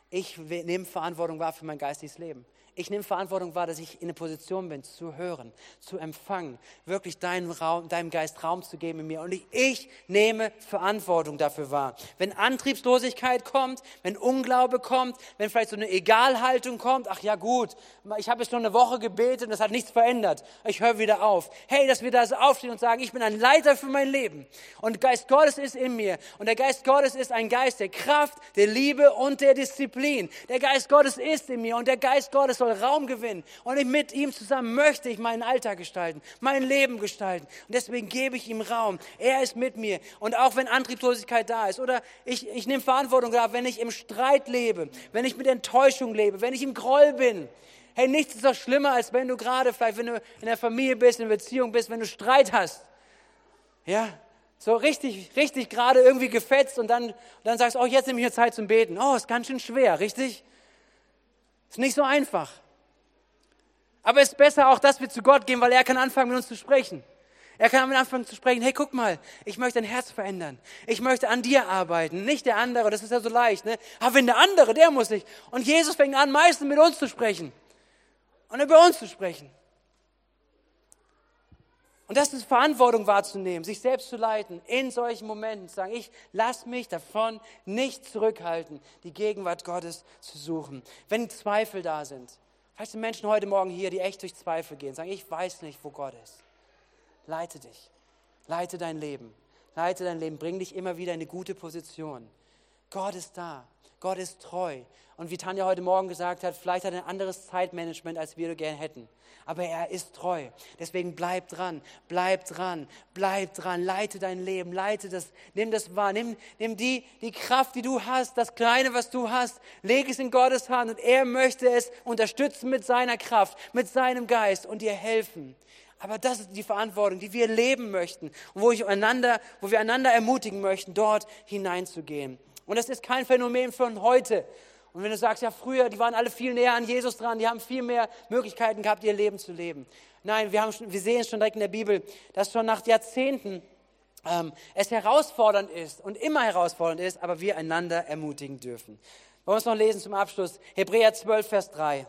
ich nehme Verantwortung wahr für mein geistiges Leben. Ich nehme Verantwortung wahr, dass ich in der Position bin, zu hören, zu empfangen, wirklich deinem, Raum, deinem Geist Raum zu geben in mir. Und ich, ich nehme Verantwortung dafür wahr. Wenn Antriebslosigkeit kommt, wenn Unglaube kommt, wenn vielleicht so eine Egalhaltung kommt, ach ja gut, ich habe jetzt schon eine Woche gebetet und das hat nichts verändert. Ich höre wieder auf. Hey, dass wir da so aufstehen und sagen, ich bin ein Leiter für mein Leben. Und der Geist Gottes ist in mir. Und der Geist Gottes ist ein Geist der Kraft, der Liebe und der Disziplin. Der Geist Gottes ist in mir und der Geist Gottes soll Raum gewinnen. Und mit ihm zusammen möchte ich meinen Alltag gestalten, mein Leben gestalten. Und deswegen gebe ich ihm Raum. Er ist mit mir. Und auch wenn Antriebslosigkeit da ist oder ich, ich nehme Verantwortung da, wenn ich im Streit lebe, wenn ich mit Enttäuschung lebe, wenn ich im Groll bin. Hey, nichts ist doch schlimmer, als wenn du gerade vielleicht, wenn du in der Familie bist, in Beziehung bist, wenn du Streit hast. Ja, so richtig, richtig gerade irgendwie gefetzt und dann, dann sagst du, oh, jetzt nehme ich mir Zeit zum Beten. Oh, ist ganz schön schwer, richtig? Ist nicht so einfach. Aber es ist besser auch, dass wir zu Gott gehen, weil er kann anfangen, mit uns zu sprechen. Er kann anfangen zu sprechen, hey, guck mal, ich möchte dein Herz verändern. Ich möchte an dir arbeiten, nicht der andere. Das ist ja so leicht, ne? Aber wenn der andere, der muss sich. Und Jesus fängt an, meistens mit uns zu sprechen. Und über uns zu sprechen. Und das ist Verantwortung wahrzunehmen, sich selbst zu leiten, in solchen Momenten zu sagen, ich lass mich davon nicht zurückhalten, die Gegenwart Gottes zu suchen. Wenn Zweifel da sind, Vielleicht sind Menschen heute Morgen hier, die echt durch Zweifel gehen, sagen, ich weiß nicht, wo Gott ist. Leite dich, leite dein Leben, leite dein Leben, bring dich immer wieder in eine gute Position. Gott ist da, Gott ist treu. Und wie Tanja heute Morgen gesagt hat, vielleicht hat er ein anderes Zeitmanagement, als wir gerne hätten aber er ist treu. Deswegen bleib dran, bleib dran, bleib dran, leite dein Leben, leite das, nimm das wahr, nimm, nimm die, die Kraft, die du hast, das Kleine, was du hast, leg es in Gottes Hand und er möchte es unterstützen mit seiner Kraft, mit seinem Geist und dir helfen. Aber das ist die Verantwortung, die wir leben möchten und wo, ich einander, wo wir einander ermutigen möchten, dort hineinzugehen. Und das ist kein Phänomen von heute, und wenn du sagst, ja, früher, die waren alle viel näher an Jesus dran, die haben viel mehr Möglichkeiten gehabt, ihr Leben zu leben. Nein, wir, haben schon, wir sehen es schon direkt in der Bibel, dass schon nach Jahrzehnten ähm, es herausfordernd ist und immer herausfordernd ist, aber wir einander ermutigen dürfen. Wollen wir es noch lesen zum Abschluss? Hebräer 12, Vers 3.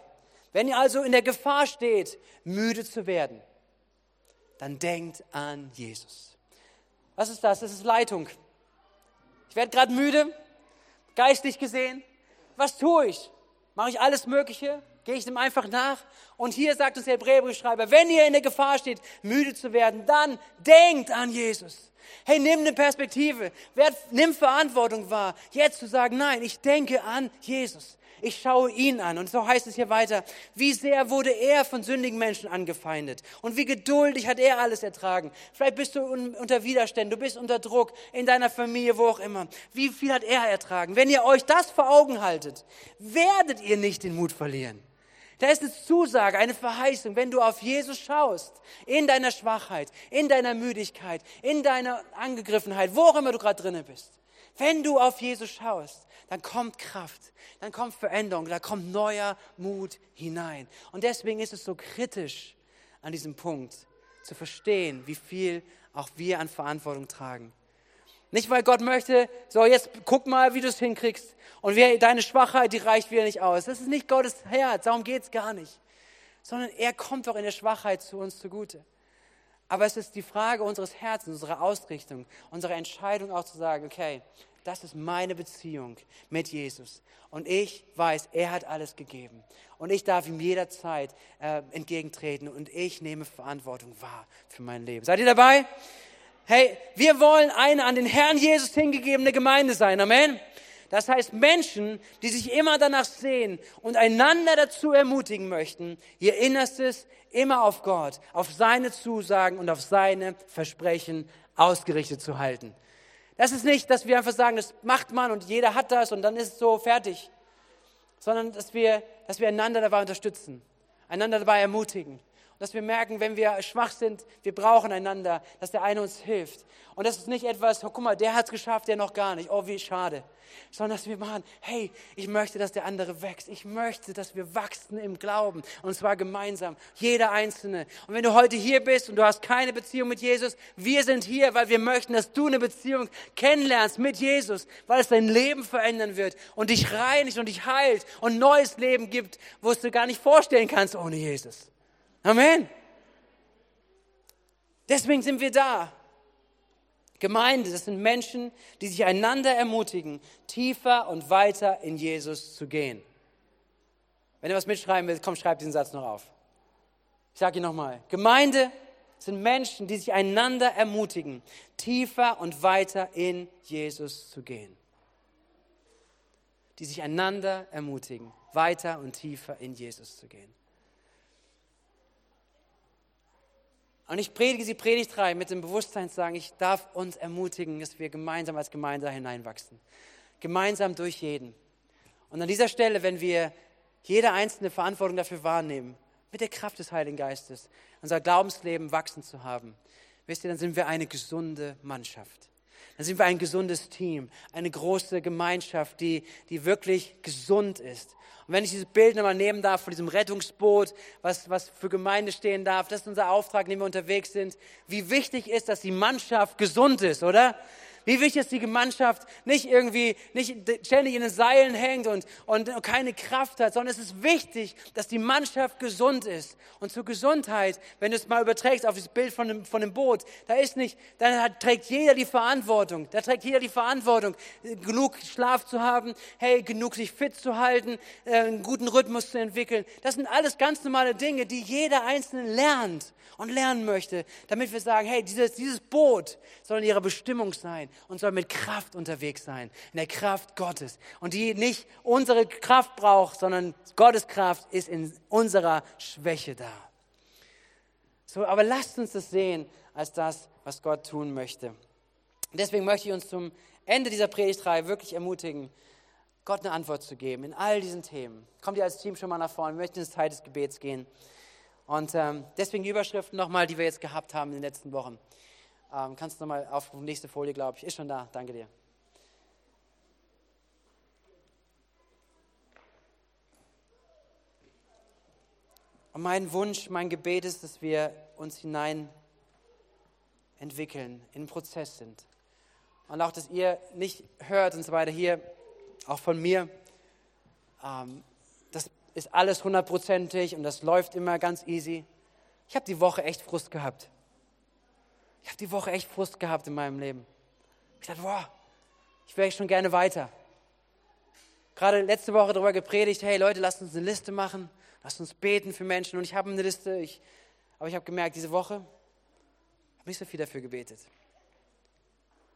Wenn ihr also in der Gefahr steht, müde zu werden, dann denkt an Jesus. Was ist das? Das ist Leitung. Ich werde gerade müde, geistlich gesehen was tue ich? Mache ich alles Mögliche? Gehe ich dem einfach nach? Und hier sagt uns der Hebräerbriefschreiber, wenn ihr in der Gefahr steht, müde zu werden, dann denkt an Jesus. Hey, nimm eine Perspektive, nimm Verantwortung wahr, jetzt zu sagen, nein, ich denke an Jesus. Ich schaue ihn an. Und so heißt es hier weiter, wie sehr wurde er von sündigen Menschen angefeindet und wie geduldig hat er alles ertragen. Vielleicht bist du unter Widerständen, du bist unter Druck in deiner Familie, wo auch immer. Wie viel hat er ertragen? Wenn ihr euch das vor Augen haltet, werdet ihr nicht den Mut verlieren. Da ist eine Zusage, eine Verheißung, wenn du auf Jesus schaust, in deiner Schwachheit, in deiner Müdigkeit, in deiner Angegriffenheit, wo auch immer du gerade drinnen bist. Wenn du auf Jesus schaust, dann kommt Kraft, dann kommt Veränderung, da kommt neuer Mut hinein. Und deswegen ist es so kritisch an diesem Punkt zu verstehen, wie viel auch wir an Verantwortung tragen. Nicht, weil Gott möchte, so jetzt guck mal, wie du es hinkriegst. Und wir, deine Schwachheit, die reicht wieder nicht aus. Das ist nicht Gottes Herz, darum geht es gar nicht. Sondern er kommt doch in der Schwachheit zu uns zugute. Aber es ist die Frage unseres Herzens, unserer Ausrichtung, unserer Entscheidung auch zu sagen, okay, das ist meine Beziehung mit Jesus. Und ich weiß, er hat alles gegeben. Und ich darf ihm jederzeit äh, entgegentreten und ich nehme Verantwortung wahr für mein Leben. Seid ihr dabei? Hey, wir wollen eine an den Herrn Jesus hingegebene Gemeinde sein. Amen. Das heißt Menschen, die sich immer danach sehen und einander dazu ermutigen möchten, ihr Innerstes immer auf Gott, auf seine Zusagen und auf seine Versprechen ausgerichtet zu halten. Das ist nicht, dass wir einfach sagen, das macht man und jeder hat das und dann ist es so fertig, sondern dass wir, dass wir einander dabei unterstützen, einander dabei ermutigen dass wir merken, wenn wir schwach sind, wir brauchen einander, dass der eine uns hilft. Und das ist nicht etwas, oh, guck mal, der hat es geschafft, der noch gar nicht. Oh, wie schade. Sondern dass wir machen, hey, ich möchte, dass der andere wächst. Ich möchte, dass wir wachsen im Glauben. Und zwar gemeinsam, jeder Einzelne. Und wenn du heute hier bist und du hast keine Beziehung mit Jesus, wir sind hier, weil wir möchten, dass du eine Beziehung kennenlernst mit Jesus, weil es dein Leben verändern wird und dich reinigt und dich heilt und neues Leben gibt, wo es du gar nicht vorstellen kannst ohne Jesus. Amen. Deswegen sind wir da. Gemeinde, das sind Menschen, die sich einander ermutigen, tiefer und weiter in Jesus zu gehen. Wenn ihr was mitschreiben willst, komm, schreib diesen Satz noch auf. Ich sage ihn nochmal. Gemeinde sind Menschen, die sich einander ermutigen, tiefer und weiter in Jesus zu gehen. Die sich einander ermutigen, weiter und tiefer in Jesus zu gehen. Und ich predige sie Predigtreihe mit dem Bewusstsein zu sagen, ich darf uns ermutigen, dass wir gemeinsam als Gemeinde hineinwachsen. Gemeinsam durch jeden. Und an dieser Stelle, wenn wir jede einzelne Verantwortung dafür wahrnehmen, mit der Kraft des Heiligen Geistes, unser Glaubensleben wachsen zu haben, wisst ihr, dann sind wir eine gesunde Mannschaft. Dann sind wir ein gesundes Team, eine große Gemeinschaft, die, die wirklich gesund ist. Und wenn ich dieses Bild nochmal nehmen darf von diesem Rettungsboot, was, was für Gemeinde stehen darf, das ist unser Auftrag, in dem wir unterwegs sind. Wie wichtig ist, dass die Mannschaft gesund ist, oder? Wie wichtig ist die Mannschaft nicht irgendwie, nicht ständig in den Seilen hängt und, und keine Kraft hat, sondern es ist wichtig, dass die Mannschaft gesund ist. Und zur Gesundheit, wenn du es mal überträgst auf das Bild von dem, von dem Boot, da ist nicht, dann hat, trägt jeder die Verantwortung. Da trägt jeder die Verantwortung, genug Schlaf zu haben, hey, genug sich fit zu halten, äh, einen guten Rhythmus zu entwickeln. Das sind alles ganz normale Dinge, die jeder Einzelne lernt und lernen möchte, damit wir sagen, hey, dieses, dieses Boot soll in ihrer Bestimmung sein und soll mit Kraft unterwegs sein, in der Kraft Gottes. Und die nicht unsere Kraft braucht, sondern Gottes Kraft ist in unserer Schwäche da. So, aber lasst uns das sehen als das, was Gott tun möchte. Deswegen möchte ich uns zum Ende dieser Predigtreihe wirklich ermutigen, Gott eine Antwort zu geben in all diesen Themen. Kommt ihr als Team schon mal nach vorne? Wir möchten ins Zeit des Gebets gehen. Und ähm, deswegen die Überschriften nochmal, die wir jetzt gehabt haben in den letzten Wochen. Ähm, kannst du nochmal auf die nächste Folie, glaube ich. Ist schon da. Danke dir. Und mein Wunsch, mein Gebet ist, dass wir uns hinein entwickeln, in Prozess sind. Und auch, dass ihr nicht hört und so weiter hier, auch von mir, ähm, das ist alles hundertprozentig und das läuft immer ganz easy. Ich habe die Woche echt Frust gehabt. Ich habe die Woche echt Frust gehabt in meinem Leben. Ich dachte, boah, ich wäre schon gerne weiter. Gerade letzte Woche darüber gepredigt, hey Leute, lasst uns eine Liste machen, lasst uns beten für Menschen. Und ich habe eine Liste, ich, aber ich habe gemerkt, diese Woche habe nicht so viel dafür gebetet.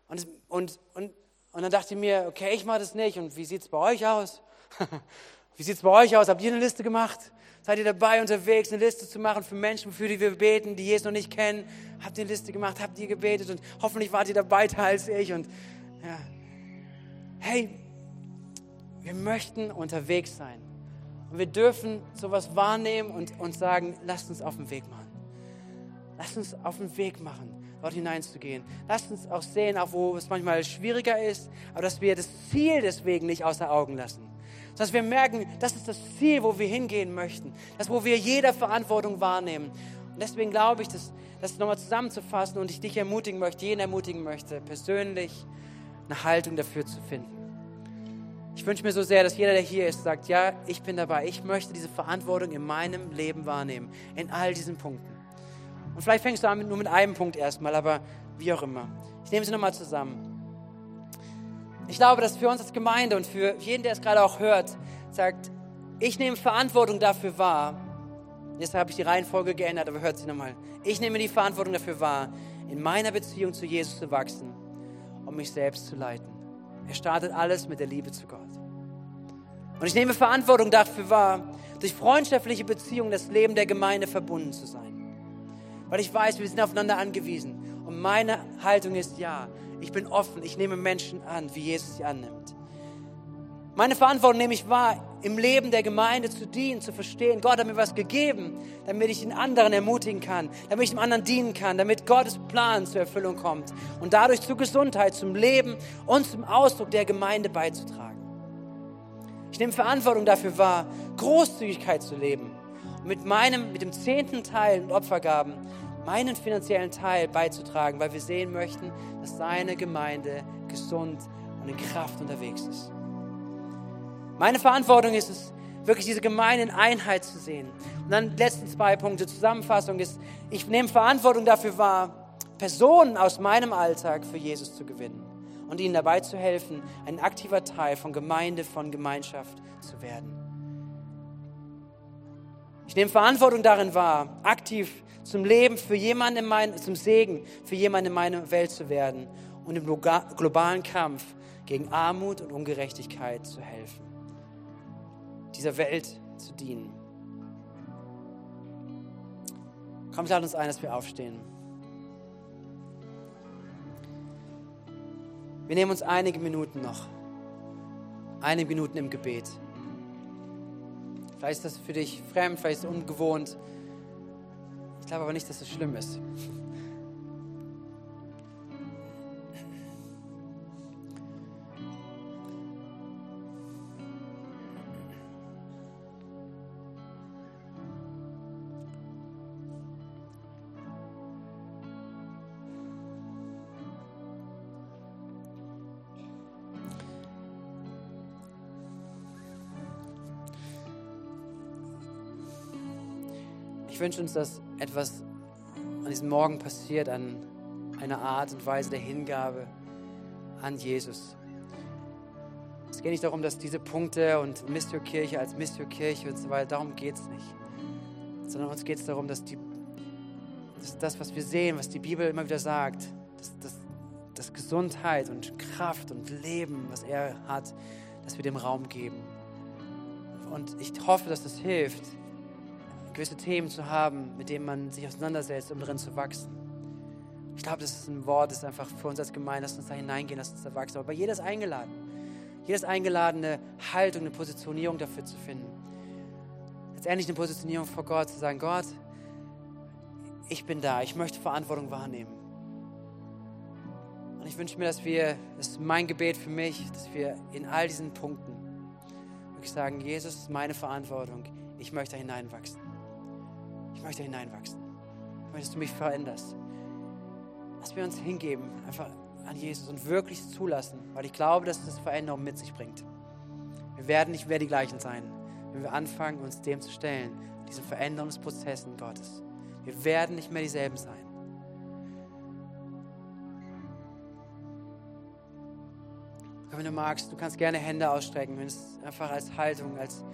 Und, und, und, und dann dachte ich mir, okay, ich mache das nicht. Und wie sieht es bei euch aus? wie sieht es bei euch aus? Habt ihr eine Liste gemacht? Seid ihr dabei, unterwegs eine Liste zu machen für Menschen, für die wir beten, die Jesus noch nicht kennen? Habt ihr eine Liste gemacht? Habt ihr gebetet? Und hoffentlich wart ihr da weiter als ich. Und ja. Hey, wir möchten unterwegs sein. Und wir dürfen sowas wahrnehmen und, und sagen, lasst uns auf den Weg machen. Lasst uns auf den Weg machen, dort hineinzugehen. Lasst uns auch sehen, auch wo es manchmal schwieriger ist, aber dass wir das Ziel deswegen nicht außer Augen lassen dass wir merken, das ist das Ziel, wo wir hingehen möchten, das, wo wir jede Verantwortung wahrnehmen. Und deswegen glaube ich, dass das nochmal zusammenzufassen und ich dich ermutigen möchte, jeden ermutigen möchte, persönlich eine Haltung dafür zu finden. Ich wünsche mir so sehr, dass jeder, der hier ist, sagt, ja, ich bin dabei, ich möchte diese Verantwortung in meinem Leben wahrnehmen, in all diesen Punkten. Und vielleicht fängst du an nur mit einem Punkt erstmal, aber wie auch immer. Ich nehme sie nochmal zusammen. Ich glaube, dass für uns als Gemeinde und für jeden, der es gerade auch hört, sagt, ich nehme Verantwortung dafür wahr. Jetzt habe ich die Reihenfolge geändert, aber hört sie nochmal. Ich nehme die Verantwortung dafür wahr, in meiner Beziehung zu Jesus zu wachsen und mich selbst zu leiten. Er startet alles mit der Liebe zu Gott. Und ich nehme Verantwortung dafür wahr, durch freundschaftliche Beziehungen das Leben der Gemeinde verbunden zu sein. Weil ich weiß, wir sind aufeinander angewiesen. Und meine Haltung ist ja, ich bin offen, ich nehme Menschen an, wie Jesus sie annimmt. Meine Verantwortung nämlich war, im Leben der Gemeinde zu dienen, zu verstehen. Gott hat mir was gegeben, damit ich den anderen ermutigen kann, damit ich dem anderen dienen kann, damit Gottes Plan zur Erfüllung kommt und dadurch zur Gesundheit, zum Leben und zum Ausdruck der Gemeinde beizutragen. Ich nehme Verantwortung dafür wahr, Großzügigkeit zu leben und mit meinem, mit dem zehnten Teil und Opfergaben meinen finanziellen Teil beizutragen, weil wir sehen möchten, dass seine Gemeinde gesund und in Kraft unterwegs ist. Meine Verantwortung ist es, wirklich diese Gemeinde in Einheit zu sehen. Und dann die letzten zwei Punkte. Zusammenfassung ist, ich nehme Verantwortung dafür wahr, Personen aus meinem Alltag für Jesus zu gewinnen und ihnen dabei zu helfen, ein aktiver Teil von Gemeinde, von Gemeinschaft zu werden. Ich nehme Verantwortung darin wahr, aktiv zum Leben für jemanden in mein, zum Segen für jemanden in meiner Welt zu werden und im globalen Kampf gegen Armut und Ungerechtigkeit zu helfen dieser Welt zu dienen. Komm, lad uns ein, dass wir aufstehen. Wir nehmen uns einige Minuten noch. Einige Minuten im Gebet. Vielleicht ist das für dich fremd, vielleicht ist es ungewohnt. Ich glaube aber nicht, dass es schlimm ist. ich wünsche uns, dass etwas an diesem Morgen passiert, an einer Art und Weise der Hingabe an Jesus. Es geht nicht darum, dass diese Punkte und Mistio-Kirche als Mistio-Kirche und so weiter, darum geht es nicht. Sondern uns geht es darum, dass, die, dass das, was wir sehen, was die Bibel immer wieder sagt, dass, dass, dass Gesundheit und Kraft und Leben, was er hat, dass wir dem Raum geben. Und ich hoffe, dass das hilft, gewisse Themen zu haben, mit denen man sich auseinandersetzt, um darin zu wachsen. Ich glaube, das ist ein Wort, das ist einfach für uns als Gemeinde, lass uns da hineingehen, lass uns da wachsen. Aber jeder ist eingeladen. Jeder ist eingeladen, eine Haltung, eine Positionierung dafür zu finden. Letztendlich eine Positionierung vor Gott, zu sagen, Gott, ich bin da, ich möchte Verantwortung wahrnehmen. Und ich wünsche mir, dass wir, das ist mein Gebet für mich, dass wir in all diesen Punkten wirklich sagen, Jesus ist meine Verantwortung, ich möchte da hineinwachsen. Ich möchte hineinwachsen. Ich möchte, dass du mich veränderst. Lass wir uns hingeben, einfach an Jesus und wirklich zulassen, weil ich glaube, dass das Veränderung mit sich bringt. Wir werden nicht mehr die gleichen sein, wenn wir anfangen, uns dem zu stellen, diesen Veränderungsprozessen Gottes. Wir werden nicht mehr dieselben sein. Wenn du magst, du kannst gerne Hände ausstrecken, wenn es einfach als Haltung, als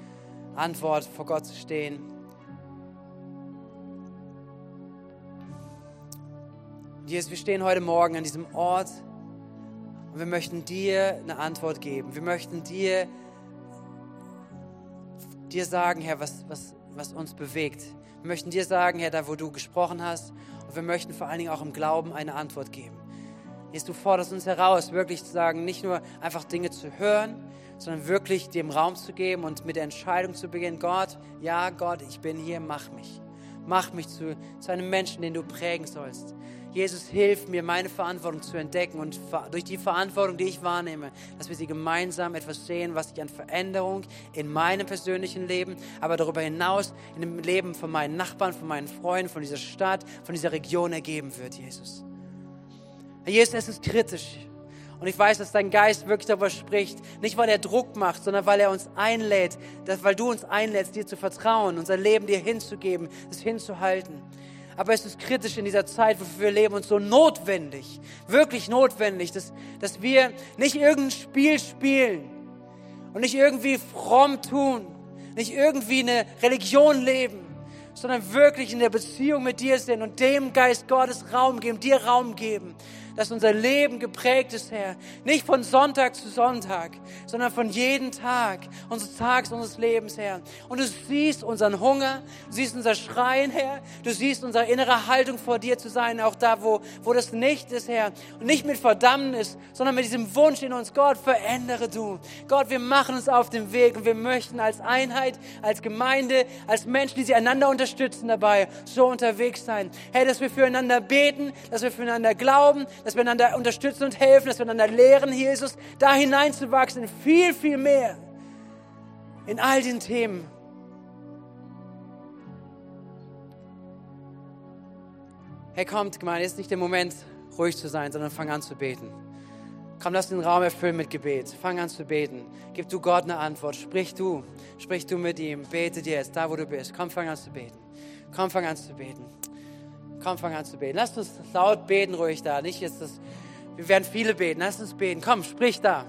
Antwort vor Gott zu stehen. Jesus, wir stehen heute Morgen an diesem Ort und wir möchten dir eine Antwort geben. Wir möchten dir, dir sagen, Herr, was, was, was uns bewegt. Wir möchten dir sagen, Herr, da wo du gesprochen hast. Und wir möchten vor allen Dingen auch im Glauben eine Antwort geben. Jesus, du forderst uns heraus, wirklich zu sagen, nicht nur einfach Dinge zu hören, sondern wirklich dem Raum zu geben und mit der Entscheidung zu beginnen, Gott, ja Gott, ich bin hier, mach mich. Mach mich zu, zu einem Menschen, den du prägen sollst. Jesus, hilf mir, meine Verantwortung zu entdecken und durch die Verantwortung, die ich wahrnehme, dass wir sie gemeinsam etwas sehen, was sich an Veränderung in meinem persönlichen Leben, aber darüber hinaus in dem Leben von meinen Nachbarn, von meinen Freunden, von dieser Stadt, von dieser Region ergeben wird, Jesus. Jesus, es ist kritisch. Und ich weiß, dass dein Geist wirklich darüber spricht, nicht weil er Druck macht, sondern weil er uns einlädt, dass, weil du uns einlädst, dir zu vertrauen, unser Leben dir hinzugeben, es hinzuhalten. Aber es ist kritisch in dieser Zeit, wofür wir leben, und so notwendig, wirklich notwendig, dass, dass wir nicht irgendein Spiel spielen und nicht irgendwie fromm tun, nicht irgendwie eine Religion leben, sondern wirklich in der Beziehung mit dir sind und dem Geist Gottes Raum geben, dir Raum geben, dass unser Leben geprägt ist, Herr. Nicht von Sonntag zu Sonntag, sondern von jedem Tag unseres Tages, unseres Lebens, Herr. Und du siehst unseren Hunger, du siehst unser Schreien, Herr. Du siehst unsere innere Haltung vor dir zu sein, auch da, wo, wo das nicht ist, Herr. Und nicht mit Verdammnis, sondern mit diesem Wunsch in uns, Gott, verändere du. Gott, wir machen uns auf den Weg und wir möchten als Einheit, als Gemeinde, als Menschen, die sie einander unterstützen dabei, so unterwegs sein. Herr, dass wir füreinander beten, dass wir füreinander glauben, dass wir einander unterstützen und helfen, dass wir einander lehren, Jesus, da hineinzuwachsen in viel, viel mehr. In all den Themen. Hey, kommt, Gemeinde, ist nicht der Moment, ruhig zu sein, sondern fang an zu beten. Komm, lass den Raum erfüllen mit Gebet. Fang an zu beten. Gib du Gott eine Antwort. Sprich du. Sprich du mit ihm. Bete dir jetzt, da wo du bist. Komm, fang an zu beten. Komm, fang an zu beten. Komm, fang an zu beten. Lass uns laut beten ruhig da. Nicht jetzt das, wir werden viele beten. Lass uns beten. Komm, sprich da.